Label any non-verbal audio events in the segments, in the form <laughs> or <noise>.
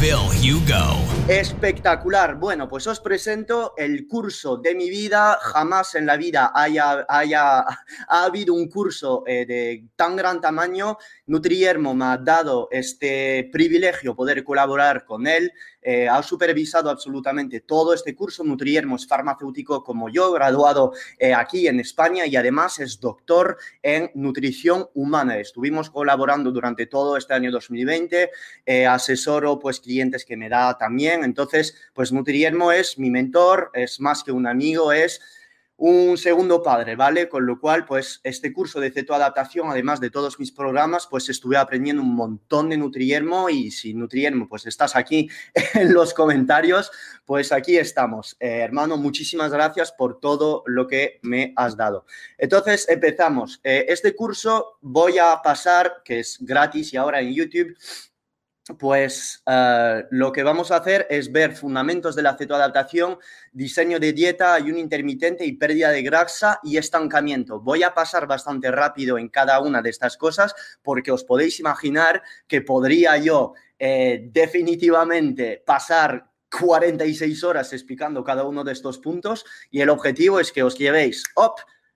Phil Hugo. Espectacular. Bueno, pues os presento el curso de mi vida. Jamás en la vida haya, haya <laughs> ha habido un curso eh, de tan gran tamaño. Nutriermo me ha dado este privilegio poder colaborar con él. Eh, ha supervisado absolutamente todo este curso. Nutriermo es farmacéutico como yo, graduado eh, aquí en España y además es doctor en nutrición humana. Estuvimos colaborando durante todo este año 2020. asesoro pues clientes que me da también. Entonces, pues Nutriermo es mi mentor, es más que un amigo, es un segundo padre, ¿vale? Con lo cual, pues este curso de cetoadaptación, además de todos mis programas, pues estuve aprendiendo un montón de Nutriermo y si Nutriermo, pues estás aquí <laughs> en los comentarios, pues aquí estamos. Eh, hermano, muchísimas gracias por todo lo que me has dado. Entonces, empezamos. Eh, este curso voy a pasar, que es gratis y ahora en YouTube, pues uh, lo que vamos a hacer es ver fundamentos de la cetoadaptación, diseño de dieta, ayuno intermitente y pérdida de grasa y estancamiento. Voy a pasar bastante rápido en cada una de estas cosas porque os podéis imaginar que podría yo eh, definitivamente pasar 46 horas explicando cada uno de estos puntos y el objetivo es que os llevéis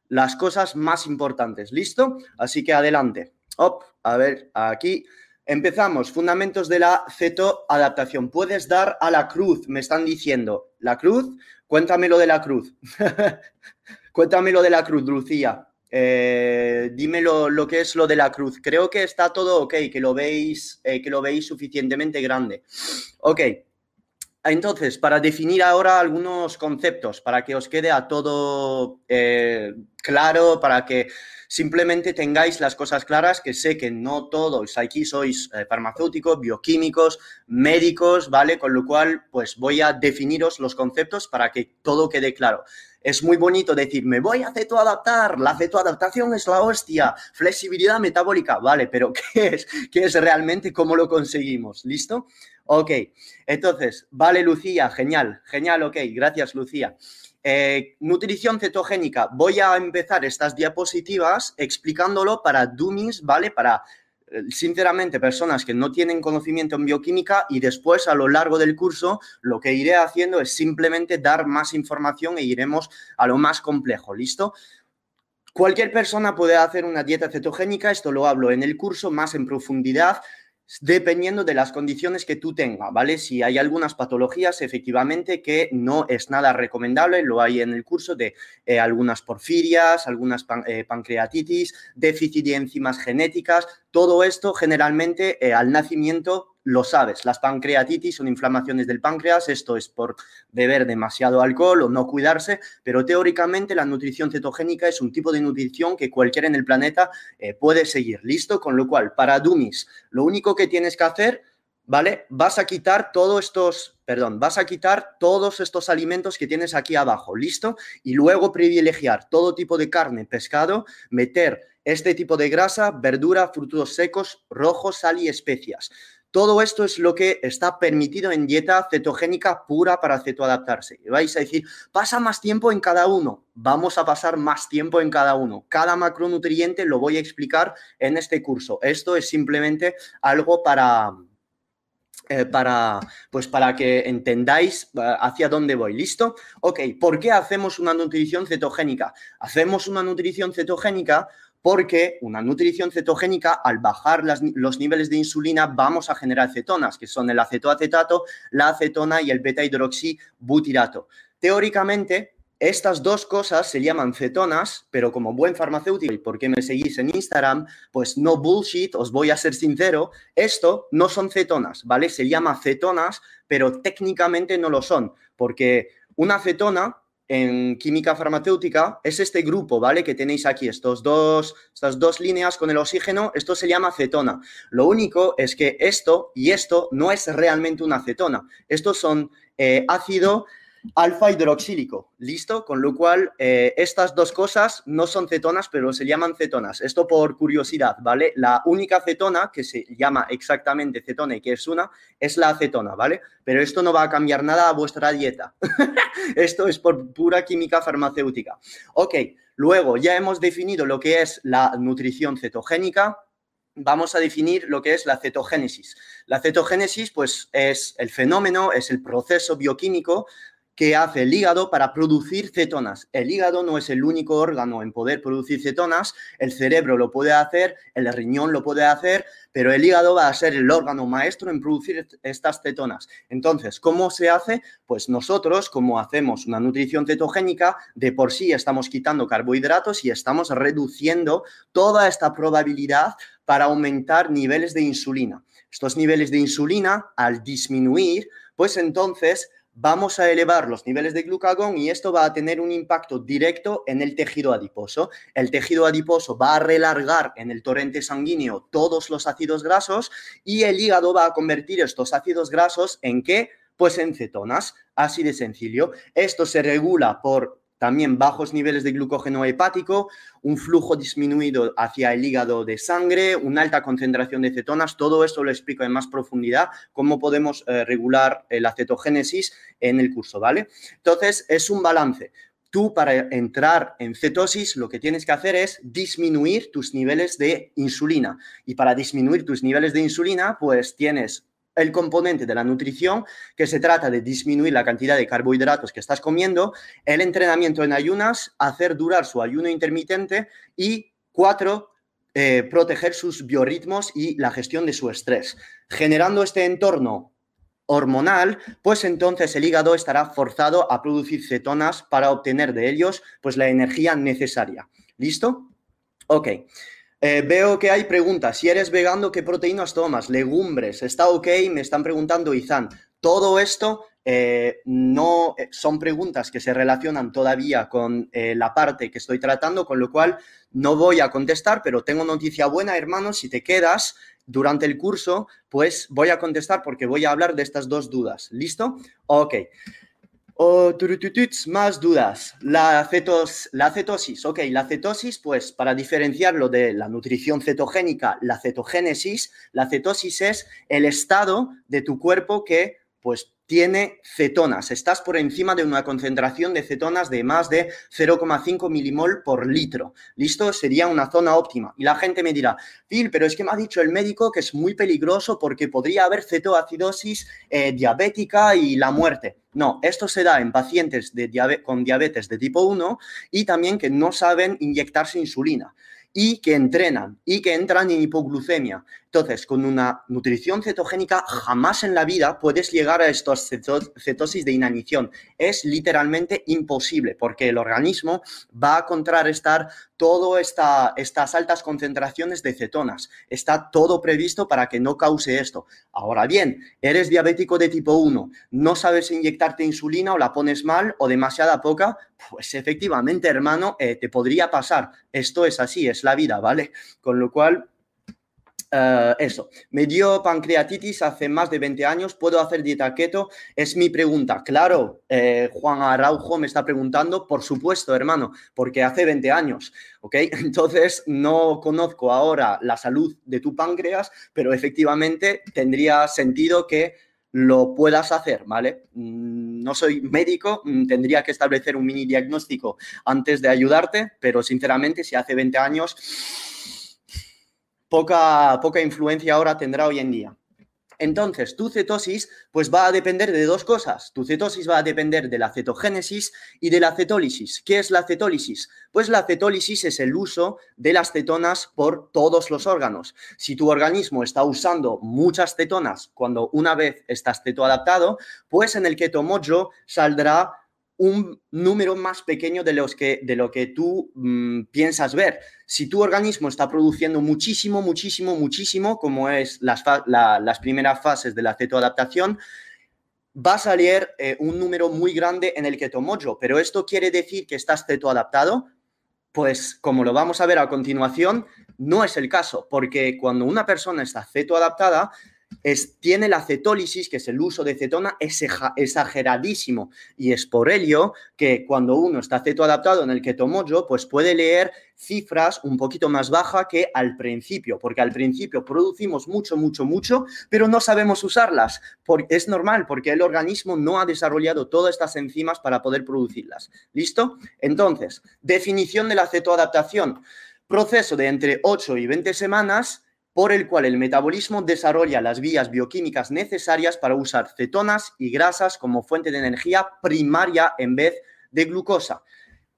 las cosas más importantes. ¿Listo? Así que adelante. A ver, aquí. Empezamos, fundamentos de la cetoadaptación. Puedes dar a la cruz, me están diciendo. ¿La cruz? Cuéntamelo de la cruz. <laughs> Cuéntamelo de la cruz, Lucía. Eh, dime lo, que es lo de la cruz. Creo que está todo ok, que lo veis, eh, que lo veis suficientemente grande. Ok. Entonces, para definir ahora algunos conceptos, para que os quede a todo eh, claro, para que simplemente tengáis las cosas claras, que sé que no todos aquí sois eh, farmacéuticos, bioquímicos, médicos, ¿vale? Con lo cual, pues voy a definiros los conceptos para que todo quede claro. Es muy bonito decir, me voy a cetoadaptar, la cetoadaptación es la hostia, flexibilidad metabólica, vale, pero <laughs> ¿qué es? ¿Qué es realmente? ¿Cómo lo conseguimos? ¿Listo? Ok, entonces, vale, Lucía, genial, genial, ok, gracias, Lucía. Eh, nutrición cetogénica. Voy a empezar estas diapositivas explicándolo para dummies, ¿vale? Para, eh, sinceramente, personas que no tienen conocimiento en bioquímica y después a lo largo del curso lo que iré haciendo es simplemente dar más información e iremos a lo más complejo, ¿listo? Cualquier persona puede hacer una dieta cetogénica, esto lo hablo en el curso más en profundidad, dependiendo de las condiciones que tú tengas, ¿vale? Si hay algunas patologías, efectivamente, que no es nada recomendable, lo hay en el curso de eh, algunas porfirias, algunas eh, pancreatitis, déficit de enzimas genéticas, todo esto generalmente eh, al nacimiento lo sabes, las pancreatitis son inflamaciones del páncreas, esto es por beber demasiado alcohol o no cuidarse, pero teóricamente la nutrición cetogénica es un tipo de nutrición que cualquiera en el planeta eh, puede seguir, ¿listo? Con lo cual, para Dummies, lo único que tienes que hacer, ¿vale? Vas a quitar todos estos, perdón, vas a quitar todos estos alimentos que tienes aquí abajo, ¿listo? Y luego privilegiar todo tipo de carne, pescado, meter este tipo de grasa, verdura, frutos secos, rojos, sal y especias. Todo esto es lo que está permitido en dieta cetogénica pura para cetoadaptarse. Y vais a decir, pasa más tiempo en cada uno. Vamos a pasar más tiempo en cada uno. Cada macronutriente lo voy a explicar en este curso. Esto es simplemente algo para, eh, para, pues para que entendáis eh, hacia dónde voy. ¿Listo? Ok, ¿por qué hacemos una nutrición cetogénica? Hacemos una nutrición cetogénica porque una nutrición cetogénica, al bajar los niveles de insulina, vamos a generar cetonas, que son el acetoacetato, la acetona y el beta-hidroxibutirato. Teóricamente, estas dos cosas se llaman cetonas, pero como buen farmacéutico, y porque me seguís en Instagram, pues no bullshit, os voy a ser sincero, esto no son cetonas, ¿vale? Se llama cetonas, pero técnicamente no lo son, porque una cetona en química farmacéutica es este grupo, ¿vale? Que tenéis aquí, estos dos, estas dos líneas con el oxígeno, esto se llama acetona. Lo único es que esto y esto no es realmente una acetona. Estos son eh, ácido alfa hidroxílico, ¿listo? Con lo cual, eh, estas dos cosas no son cetonas, pero se llaman cetonas. Esto por curiosidad, ¿vale? La única cetona que se llama exactamente cetona y que es una, es la acetona, ¿vale? Pero esto no va a cambiar nada a vuestra dieta. <laughs> esto es por pura química farmacéutica. Ok, luego ya hemos definido lo que es la nutrición cetogénica, vamos a definir lo que es la cetogénesis. La cetogénesis, pues, es el fenómeno, es el proceso bioquímico que hace el hígado para producir cetonas. El hígado no es el único órgano en poder producir cetonas, el cerebro lo puede hacer, el riñón lo puede hacer, pero el hígado va a ser el órgano maestro en producir estas cetonas. Entonces, ¿cómo se hace? Pues nosotros, como hacemos una nutrición cetogénica, de por sí estamos quitando carbohidratos y estamos reduciendo toda esta probabilidad para aumentar niveles de insulina. Estos niveles de insulina, al disminuir, pues entonces vamos a elevar los niveles de glucagón y esto va a tener un impacto directo en el tejido adiposo. El tejido adiposo va a relargar en el torrente sanguíneo todos los ácidos grasos y el hígado va a convertir estos ácidos grasos en qué? Pues en cetonas, así de sencillo. Esto se regula por también bajos niveles de glucógeno hepático, un flujo disminuido hacia el hígado de sangre, una alta concentración de cetonas. Todo esto lo explico en más profundidad, cómo podemos eh, regular la cetogénesis en el curso, ¿vale? Entonces, es un balance. Tú para entrar en cetosis lo que tienes que hacer es disminuir tus niveles de insulina. Y para disminuir tus niveles de insulina, pues tienes el componente de la nutrición, que se trata de disminuir la cantidad de carbohidratos que estás comiendo, el entrenamiento en ayunas, hacer durar su ayuno intermitente y cuatro, eh, proteger sus biorritmos y la gestión de su estrés. Generando este entorno hormonal, pues entonces el hígado estará forzado a producir cetonas para obtener de ellos pues la energía necesaria. ¿Listo? Ok. Eh, veo que hay preguntas. Si eres vegano, ¿qué proteínas tomas? Legumbres. ¿Está ok? Me están preguntando Izan. Todo esto eh, no eh, son preguntas que se relacionan todavía con la parte que estoy tratando, con lo cual no voy a contestar, pero tengo noticia buena, hermanos. Si te quedas durante el curso, pues voy a contestar porque voy a hablar de estas dos dudas. ¿Listo? Ok. Más dudas. La, cetos, la cetosis. Ok, la cetosis, pues para diferenciarlo de la nutrición cetogénica, la cetogénesis, la cetosis es el estado de tu cuerpo que pues tiene cetonas. Estás por encima de una concentración de cetonas de más de 0,5 milimol por litro. ¿Listo? Sería una zona óptima. Y la gente me dirá, Phil, pero es que me ha dicho el médico que es muy peligroso porque podría haber cetoacidosis eh, diabética y la muerte. No, esto se da en pacientes con diabetes de tipo 1 y también que no saben inyectarse insulina y que entrenan y que entran en hipoglucemia. Entonces, con una nutrición cetogénica jamás en la vida puedes llegar a estos cetosis de inanición. Es literalmente imposible porque el organismo va a contrarrestar todas esta, estas altas concentraciones de cetonas. Está todo previsto para que no cause esto. Ahora bien, eres diabético de tipo 1, no sabes inyectarte insulina o la pones mal o demasiada poca, pues efectivamente, hermano, eh, te podría pasar. Esto es así, es la vida, ¿vale? Con lo cual, eh, eso, me dio pancreatitis hace más de 20 años, ¿puedo hacer dieta keto? Es mi pregunta. Claro, eh, Juan Araujo me está preguntando, por supuesto, hermano, porque hace 20 años, ¿ok? <laughs> Entonces, no conozco ahora la salud de tu páncreas, pero efectivamente tendría sentido que lo puedas hacer, ¿vale? Mm, no soy médico, mm, tendría que establecer un mini diagnóstico antes de ayudarte, pero sinceramente, si hace 20 años, poca, poca influencia ahora tendrá hoy en día. Entonces, tu cetosis pues va a depender de dos cosas. Tu cetosis va a depender de la cetogénesis y de la cetólisis. ¿Qué es la cetólisis? Pues la cetólisis es el uso de las cetonas por todos los órganos. Si tu organismo está usando muchas cetonas cuando una vez estás cetoadaptado, pues en el keto mojo saldrá un número más pequeño de, los que, de lo que tú mm, piensas ver. Si tu organismo está produciendo muchísimo, muchísimo, muchísimo, como es las, las primeras fases de la cetoadaptación, va a salir eh, un número muy grande en el keto mojo, pero esto quiere decir que estás ceto adaptado. Pues como lo vamos a ver a continuación, no es el caso, porque cuando una persona está ceto adaptada, tiene la cetólisis, que es el uso de cetona, es exageradísimo. Y es por ello que cuando uno está cetoadaptado en el ketomojo, pues puede leer cifras un poquito más bajas que al principio, porque al principio producimos mucho, mucho, mucho, pero no sabemos usarlas. es normal, porque el organismo no ha desarrollado todas estas enzimas para poder producirlas. ¿Listo? Entonces, definición de la cetoadaptación. Proceso de entre 8 y 20 semanas por el cual el metabolismo desarrolla las vías bioquímicas necesarias para usar cetonas y grasas como fuente de energía primaria en vez de glucosa.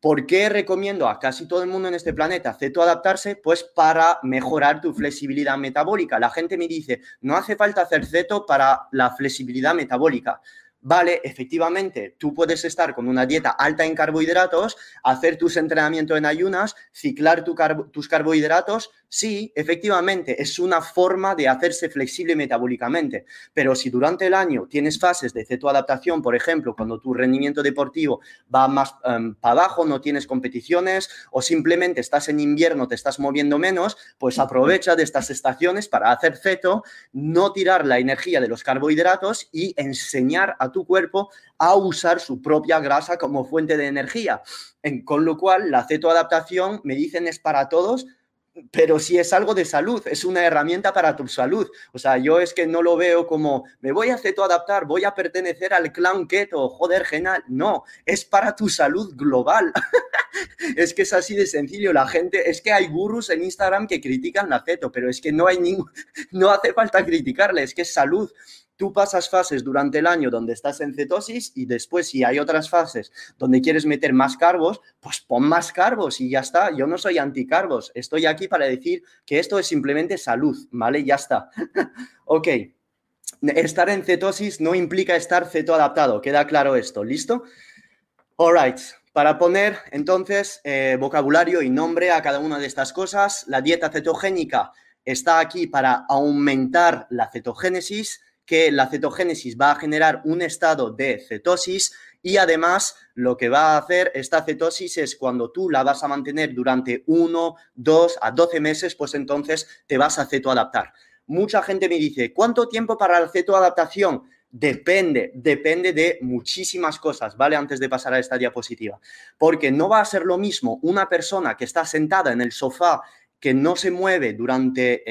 ¿Por qué recomiendo a casi todo el mundo en este planeta cetoadaptarse? Pues para mejorar tu flexibilidad metabólica. La gente me dice, no hace falta hacer ceto para la flexibilidad metabólica. Vale, efectivamente, tú puedes estar con una dieta alta en carbohidratos, hacer tus entrenamientos en ayunas, ciclar tus carbohidratos. Sí, efectivamente, es una forma de hacerse flexible metabólicamente. Pero si durante el año tienes fases de cetoadaptación, por ejemplo, cuando tu rendimiento deportivo va más em, para abajo, no tienes competiciones o simplemente estás en invierno, te estás moviendo menos, pues aprovecha de estas estaciones para hacer ceto, no tirar la energía de los carbohidratos y enseñar a tu cuerpo a usar su propia grasa como fuente de energía. con lo cual, la cetoadaptación, me dicen, es para todos, pero si es algo de salud, es una herramienta para tu salud. O sea, yo es que no lo veo como me voy a cetoadaptar, voy a pertenecer al clan keto, joder, genial. No, es para tu salud global. <laughs> es que es así de sencillo. La gente, es que hay gurús en Instagram que critican la ceto, pero es que no hay ningún, <laughs> no hace falta criticarle, es que es salud tú pasas fases durante el año donde estás en cetosis y después si hay otras fases donde quieres meter más carbos, pues pon más carbos y ya está. Yo no soy anticarbos, estoy aquí para decir que esto es simplemente salud, ¿vale? Ya está. <laughs> ok. Estar en cetosis no implica estar cetoadaptado, queda claro esto, ¿listo? All right. Para poner entonces eh, vocabulario y nombre a cada una de estas cosas, la dieta cetogénica está aquí para aumentar la cetogénesis, que la cetogénesis va a generar un estado de cetosis y además lo que va a hacer esta cetosis es cuando tú la vas a mantener durante 1, 2 a 12 meses, pues entonces te vas a cetoadaptar. Mucha gente me dice, ¿cuánto tiempo para la cetoadaptación? Depende, depende de muchísimas cosas, ¿vale? Antes de pasar a esta diapositiva. Porque no va a ser lo mismo una persona que está sentada en el sofá que no se mueve durante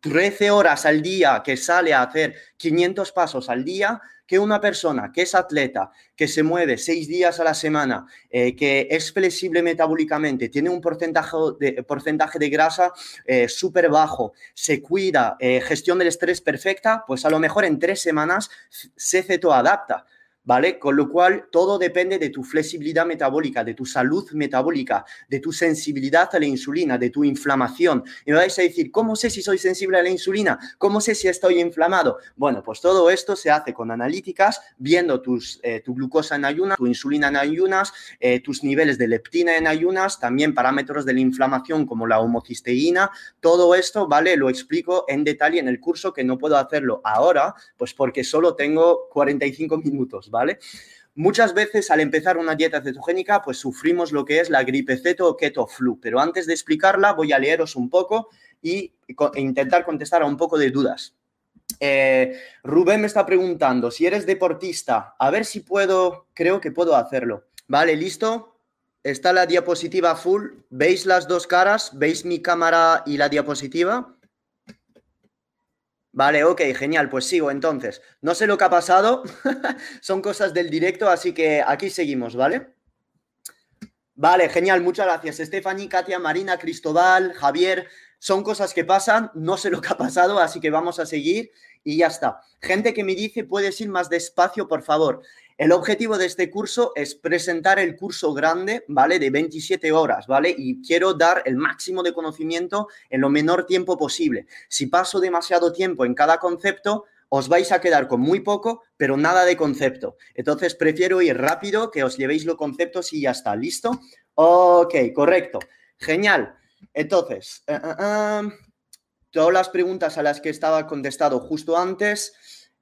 13 eh, horas al día, que sale a hacer 500 pasos al día, que una persona que es atleta, que se mueve 6 días a la semana, eh, que es flexible metabólicamente, tiene un porcentaje de, porcentaje de grasa eh, súper bajo, se cuida, gestión del estrés perfecta, pues a lo mejor en tres semanas se cetoadapta. ¿Vale? Con lo cual, todo depende de tu flexibilidad metabólica, de tu salud metabólica, de tu sensibilidad a la insulina, de tu inflamación. Y me vais a decir, ¿cómo sé si soy sensible a la insulina? ¿Cómo sé si estoy inflamado? Bueno, pues todo esto se hace con analíticas, viendo tus, eh, tu glucosa en ayunas, tu insulina en ayunas, eh, tus niveles de leptina en ayunas, también parámetros de la inflamación como la homocisteína. Todo esto, ¿vale? Lo explico en detalle en el curso que no puedo hacerlo ahora, pues porque solo tengo 45 minutos. ¿Vale? Muchas veces al empezar una dieta cetogénica, pues sufrimos lo que es la gripe ceto o keto flu, pero antes de explicarla voy a leeros un poco y intentar contestar a un poco de dudas. Eh, Rubén me está preguntando si eres deportista, a ver si puedo, creo que puedo hacerlo. Vale, listo. Está la diapositiva full. ¿Veis las dos caras? ¿Veis mi cámara y la diapositiva? Vale, ok, genial, pues sigo entonces. No sé lo que ha pasado, <laughs> son cosas del directo, así que aquí seguimos, ¿vale? Vale, genial, muchas gracias. Stephanie, Katia, Marina, Cristóbal, Javier, son cosas que pasan, no sé lo que ha pasado, así que vamos a seguir y ya está. Gente que me dice, puedes ir más despacio, por favor. El objetivo de este curso es presentar el curso grande, ¿vale? De 27 horas, ¿vale? Y quiero dar el máximo de conocimiento en lo menor tiempo posible. Si paso demasiado tiempo en cada concepto, os vais a quedar con muy poco, pero nada de concepto. Entonces prefiero ir rápido, que os llevéis los conceptos y ya está. ¿Listo? Ok, correcto. Genial. Entonces, eh, eh, eh, todas las preguntas a las que estaba contestado justo antes.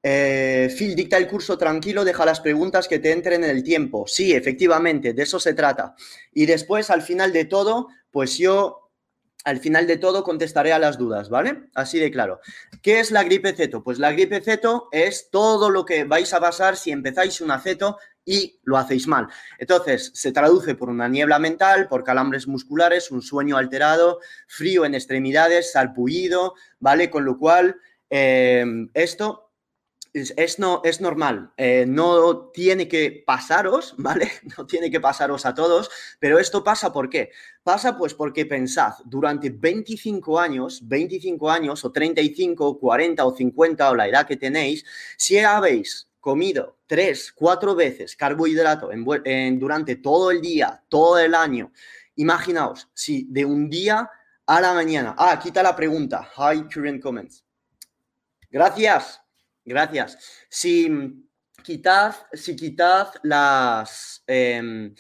Eh, Phil, dicta el curso tranquilo, deja las preguntas que te entren en el tiempo. Sí, efectivamente, de eso se trata. Y después, al final de todo, pues yo al final de todo contestaré a las dudas, ¿vale? Así de claro. ¿Qué es la gripe ceto? Pues la gripe ceto es todo lo que vais a pasar si empezáis un aceto y lo hacéis mal. Entonces, se traduce por una niebla mental, por calambres musculares, un sueño alterado, frío en extremidades, salpullido, ¿vale? Con lo cual, eh, esto es, no, es normal, eh, no tiene que pasaros, <laughs> ¿vale? No tiene que pasaros a todos, pero esto pasa ¿por qué? Pasa pues porque pensad, durante 25 años, 25 años o 35, 40 o 50 o la edad que tenéis, si habéis comido tres, cuatro veces carbohidrato durante todo el día, todo el año, imaginaos, si de un día a la mañana, ah, quita la pregunta, hi, current comments. Gracias. Gracias. Si quitad, si quitad las... Em,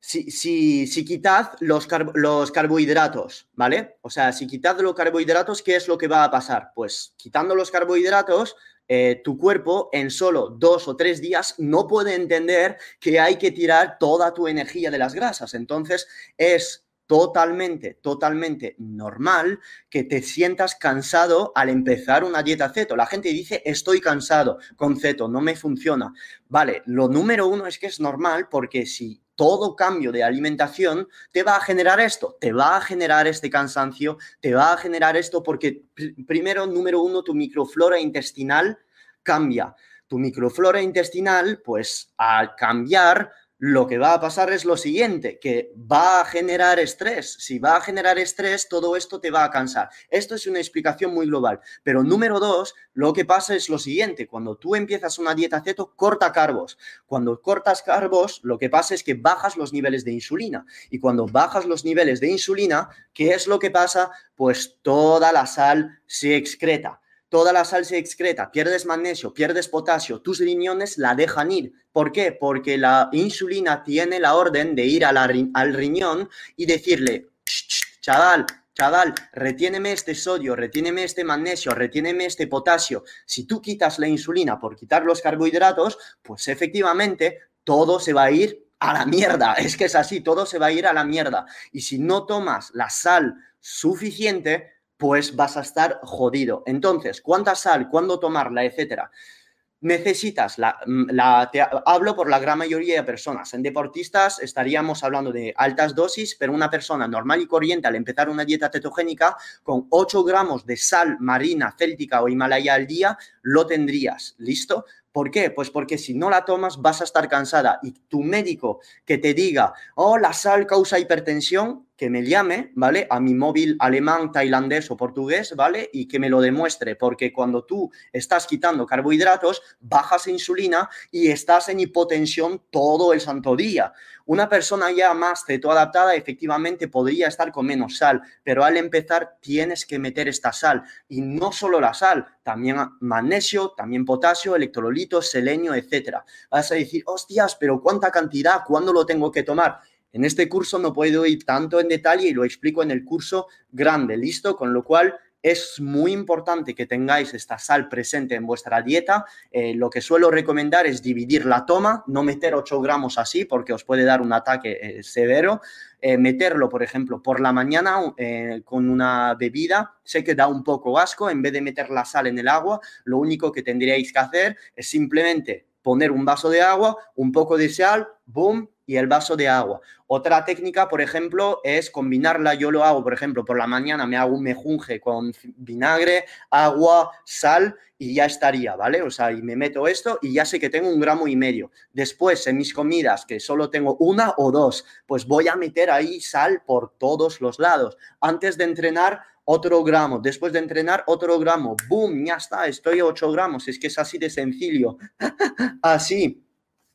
si, si, quitad los, los, carbohidratos, ¿vale? O sea, si quitad los carbohidratos, ¿qué es lo que va a pasar? Pues quitando los carbohidratos, eh, tu cuerpo en solo dos o tres días no puede entender que hay que tirar toda tu energía de las grasas. Entonces, es totalmente, totalmente normal que te sientas cansado al empezar una dieta ceto. La gente dice, estoy cansado con ceto, no me funciona. Vale, lo número uno es que es normal porque si todo cambio de alimentación te va a generar esto, te va a generar este cansancio, te va a generar esto porque primero, número uno, tu microflora intestinal cambia. Tu microflora intestinal, pues al cambiar, lo que va a pasar es lo siguiente, que va a generar estrés. Si va a generar estrés, todo esto te va a cansar. Esto es una explicación muy global. Pero número dos, lo que pasa es lo siguiente, cuando tú empiezas una dieta ceto, corta carbos. Cuando cortas carbos, lo que pasa es que bajas los niveles de insulina. Y cuando bajas los niveles de insulina, ¿qué es lo que pasa? Pues toda la sal se excreta toda la sal se excreta, pierdes magnesio, pierdes potasio, tus riñones la dejan ir. ¿Por qué? Porque la insulina tiene la orden de ir al riñón y decirle, chaval, chaval, retiéneme este sodio, retiéneme este magnesio, retiéneme este potasio. Si tú quitas la insulina por quitar los carbohidratos, pues efectivamente todo se va a ir a la mierda. Es que es así, todo se va a ir a la mierda. Y si no tomas la sal suficiente, pues vas a estar jodido. Entonces, ¿cuánta sal? ¿Cuándo tomarla? Etcétera. Necesitas, la, mm, la hablo por la gran mayoría de personas. En deportistas estaríamos hablando de altas dosis, pero una persona normal y corriente al empezar una dieta cetogénica con 8 gramos de sal marina, céltica o himalaya al día, lo tendrías. ¿Listo? ¿Por qué? Pues porque si no la tomas vas a estar cansada y tu médico que te diga, oh, la sal causa hipertensión, que me llame, ¿vale? A mi móvil alemán, tailandés o portugués, ¿vale? Y que me lo demuestre, porque cuando tú estás quitando carbohidratos, bajas insulina y estás en hipotensión todo el santo día. Una persona ya más cetoadaptada efectivamente podría estar con menos sal, pero al empezar tienes que meter esta sal y no solo la sal, también magnesio, también potasio, electrolitos, selenio, etcétera. Vas a decir, hostias, pero ¿cuánta cantidad? ¿Cuándo lo tengo que tomar? En este curso no puedo ir tanto en detalle y lo explico en el curso grande, ¿listo? Con lo cual es muy importante que tengáis esta sal presente en vuestra dieta. Eh, lo que suelo recomendar es dividir la toma, no meter 8 gramos así porque os puede dar un ataque eh, severo. Eh, meterlo, por ejemplo, por la mañana con una bebida, sé que da un poco asco, en vez de meter la sal en el agua, lo único que tendríais que hacer es simplemente poner un vaso de agua, un poco de sal, boom, y el vaso de agua. Otra técnica, por ejemplo, es combinarla. Yo lo hago, por ejemplo, por la mañana me hago un mejunje con vinagre, agua, sal y ya estaría, ¿vale? O sea, y me meto esto y ya sé que tengo un gramo y medio. Después, en mis comidas, que solo tengo una o dos, pues voy a meter ahí sal por todos los lados. Antes de entrenar, otro gramo. Después de entrenar, otro gramo. ¡Boom! Ya está, estoy a 8 gramos. Es que es así de sencillo. <laughs> así.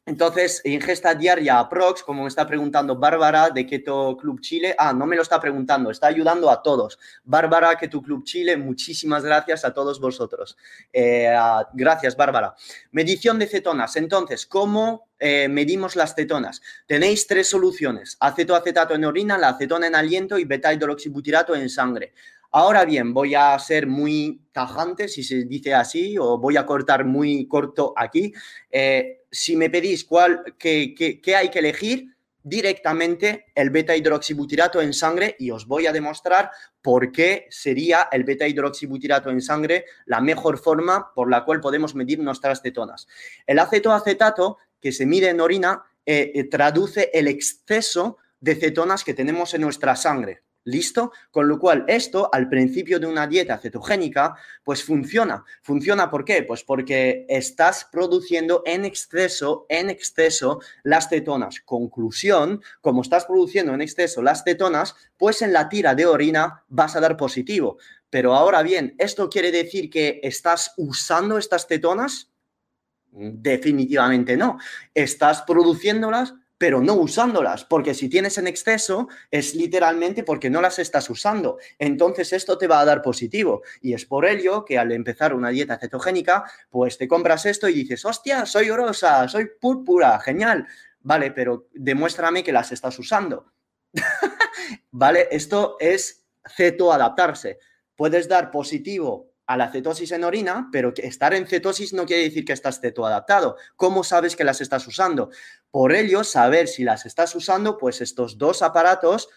Entonces, ingesta diaria aprox, como me está preguntando Bárbara de Keto Club Chile. Ah, no me lo está preguntando, está ayudando a todos. Bárbara, Keto Club Chile, muchísimas gracias a todos vosotros. Eh, gracias, Bárbara. Medición de cetonas. Entonces, ¿cómo eh, medimos las cetonas? Tenéis tres soluciones. Acetoacetato en orina, la acetona en aliento y beta-hidroxibutirato en sangre. Ahora bien, voy a ser muy tajante, si se dice así, o voy a cortar muy corto aquí. Eh, si me pedís cuál, qué, hay que elegir, directamente el beta hidroxibutirato en sangre y os voy a demostrar por qué sería el beta hidroxibutirato en sangre la mejor forma por la cual podemos medir nuestras cetonas. El acetoacetato que se mide en orina eh, eh, traduce el exceso de cetonas que tenemos en nuestra sangre. ¿Listo? Con lo cual, esto al principio de una dieta cetogénica, pues funciona. ¿Funciona por qué? Pues porque estás produciendo en exceso, en exceso las cetonas. Conclusión, como estás produciendo en exceso las cetonas, pues en la tira de orina vas a dar positivo. Pero ahora bien, ¿esto quiere decir que estás usando estas cetonas? Definitivamente no. Estás produciéndolas pero no usándolas, porque si tienes en exceso es literalmente porque no las estás usando. Entonces esto te va a dar positivo. Y es por ello que al empezar una dieta cetogénica, pues te compras esto y dices, hostia, soy orosa, soy púrpura, genial. Vale, pero demuéstrame que las estás usando. <laughs> vale, esto es cetoadaptarse. Puedes dar positivo a la cetosis en orina, pero que estar en cetosis no quiere decir que estás cetoadaptado. ¿Cómo sabes que las estás usando? Por ello, saber si las estás usando, pues estos dos aparatos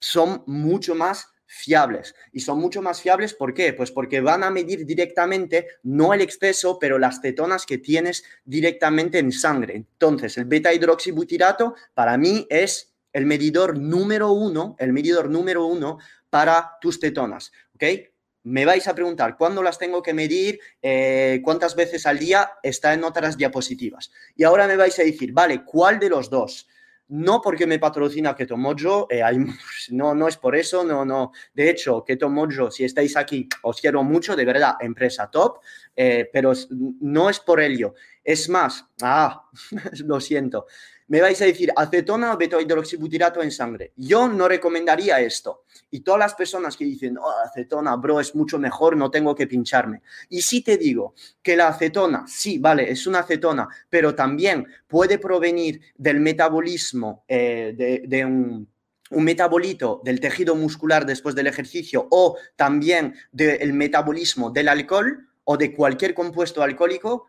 son mucho más fiables. Y son mucho más fiables, ¿por qué? Pues porque van a medir directamente, no el exceso, pero las cetonas que tienes directamente en sangre. Entonces, el beta hidroxibutirato para mí es el medidor número uno, el medidor número uno para tus cetonas, ¿ok? Me vais a preguntar cuándo las tengo que medir, eh, cuántas veces al día, está en otras diapositivas. Y ahora me vais a decir, vale, ¿cuál de los dos? No porque me patrocina Keto Mojo, eh, <laughs> no, no es por eso, no, no. De hecho, Keto Mojo, si estáis aquí, os quiero mucho, de verdad, empresa top, eh, pero no es por ello. Es más, ah, <laughs> lo siento, me vais a decir acetona o beta-hidroxibutirato en sangre. Yo no recomendaría esto. Y todas las personas que dicen, oh, acetona, bro, es mucho mejor, no tengo que pincharme. Y si te digo que la acetona, sí, vale, es una acetona, pero también puede provenir del metabolismo eh, de, un metabolito del tejido muscular después del ejercicio o también del metabolismo del alcohol o de cualquier compuesto alcohólico,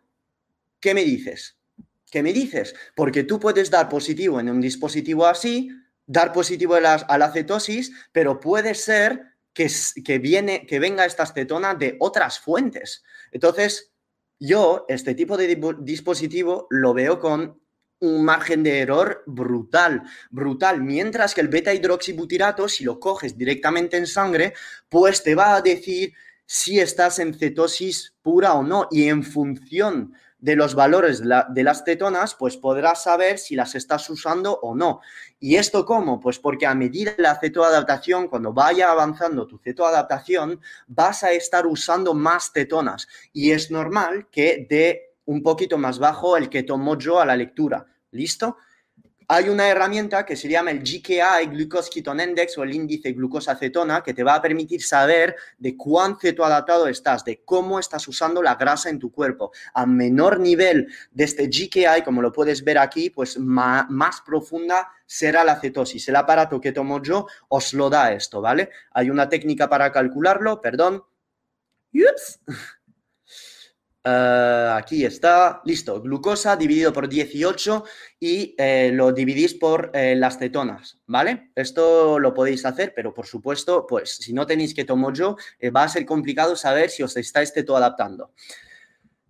¿qué me dices? ¿Qué me dices? Porque tú puedes dar positivo en un dispositivo así, dar positivo a la, cetosis, pero puede ser que, viene, que venga esta acetona de otras fuentes. Entonces, yo este tipo de dispositivo lo veo con un margen de error brutal, brutal. Mientras que el beta hidroxibutirato, si lo coges directamente en sangre, pues te va a decir si estás en cetosis pura o no. Y en función de los valores de las cetonas, pues podrás saber si las estás usando o no. ¿Y esto cómo? Pues porque a medida de la cetoadaptación, cuando vaya avanzando tu cetoadaptación, vas a estar usando más cetonas. Y es normal que dé un poquito más bajo el keto mojo a la lectura. ¿Listo? Hay una herramienta que se llama el GKI, Glucose Ketone Index, o el índice glucosa-cetona, que te va a permitir saber de cuán cetoadaptado estás, de cómo estás usando la grasa en tu cuerpo. A menor nivel de este GKI, como lo puedes ver aquí, pues más, más profunda será la cetosis. El aparato que tomo yo os lo da esto, ¿vale? Hay una técnica para calcularlo, perdón. Ups. Eh, aquí está, listo, glucosa dividido por 18 y eh, lo dividís por eh, las cetonas, ¿vale? Esto lo podéis hacer, pero por supuesto, pues si no tenéis que tomo yo, va a ser complicado saber si os estáis adaptando.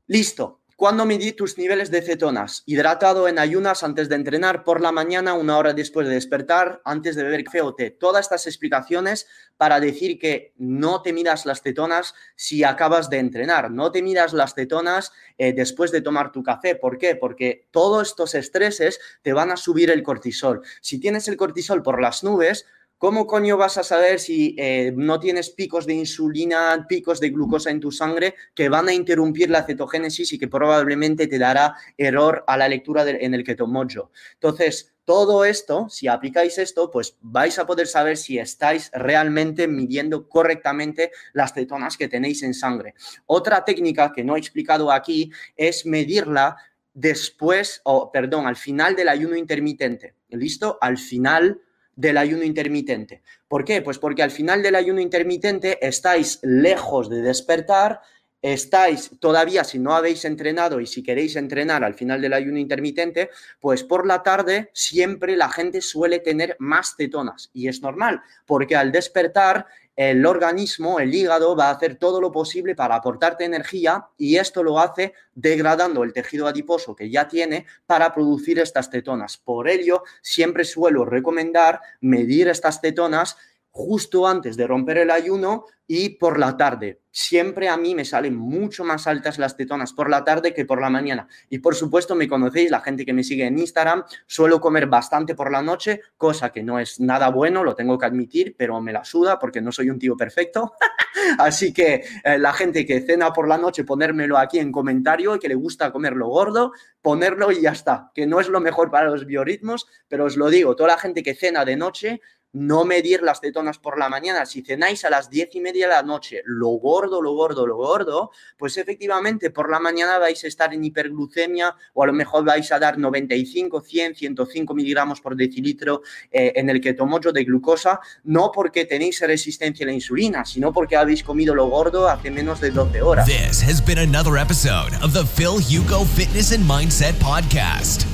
Listo, ¿Cuándo medir tus niveles de cetonas? Hidratado en ayunas antes de entrenar, por la mañana, una hora después de despertar, antes de beber café o té. Todas estas explicaciones para decir que no te midas las cetonas si acabas de entrenar, no te midas las cetonas eh, después de tomar tu café. ¿Por qué? Porque todos estos estreses te van a subir el cortisol. Si tienes el cortisol por las nubes, ¿Cómo coño vas a saber si eh, no tienes picos de insulina, picos de glucosa en tu sangre que van a interrumpir la cetogénesis y que probablemente te dará error a la lectura en el keto mojo? Entonces, todo esto, si aplicáis esto, pues vais a poder saber si estáis realmente midiendo correctamente las cetonas que tenéis en sangre. Otra técnica que no he explicado aquí es medirla después, o perdón, al final del ayuno intermitente. ¿Listo? Al final del ayuno intermitente. ¿Por qué? Pues porque al final del ayuno intermitente estáis lejos de despertar, estáis todavía, si no habéis entrenado y si queréis entrenar al final del ayuno intermitente, pues por la tarde siempre la gente suele tener más cetonas. Y es normal, porque al despertar el organismo, el hígado, va a hacer todo lo posible para aportarte energía y esto lo hace degradando el tejido adiposo que ya tiene para producir estas cetonas. Por ello, siempre suelo recomendar medir estas cetonas justo antes de romper el ayuno y por la tarde. Siempre a mí me salen mucho más altas las tetonas por la tarde que por la mañana. Y por supuesto me conocéis, la gente que me sigue en Instagram, suelo comer bastante por la noche, cosa que no es nada bueno, lo tengo que admitir, pero me la suda porque no soy un tío perfecto. <laughs> Así que eh, la gente que cena por la noche, ponérmelo aquí en comentario, y que le gusta comerlo gordo, ponerlo y ya está, que no es lo mejor para los biorritmos, pero os lo digo, toda la gente que cena de noche, no medir las cetonas por la mañana. Si cenáis a las diez y media de la noche, lo gordo, lo gordo, lo gordo, pues efectivamente por la mañana vais a estar en hiperglucemia o a lo mejor vais a dar 95, 100, 105 miligramos por decilitro eh, en el que tomo yo de glucosa, no porque tenéis resistencia a la insulina, sino porque habéis comido lo gordo hace menos de 12 horas. This has.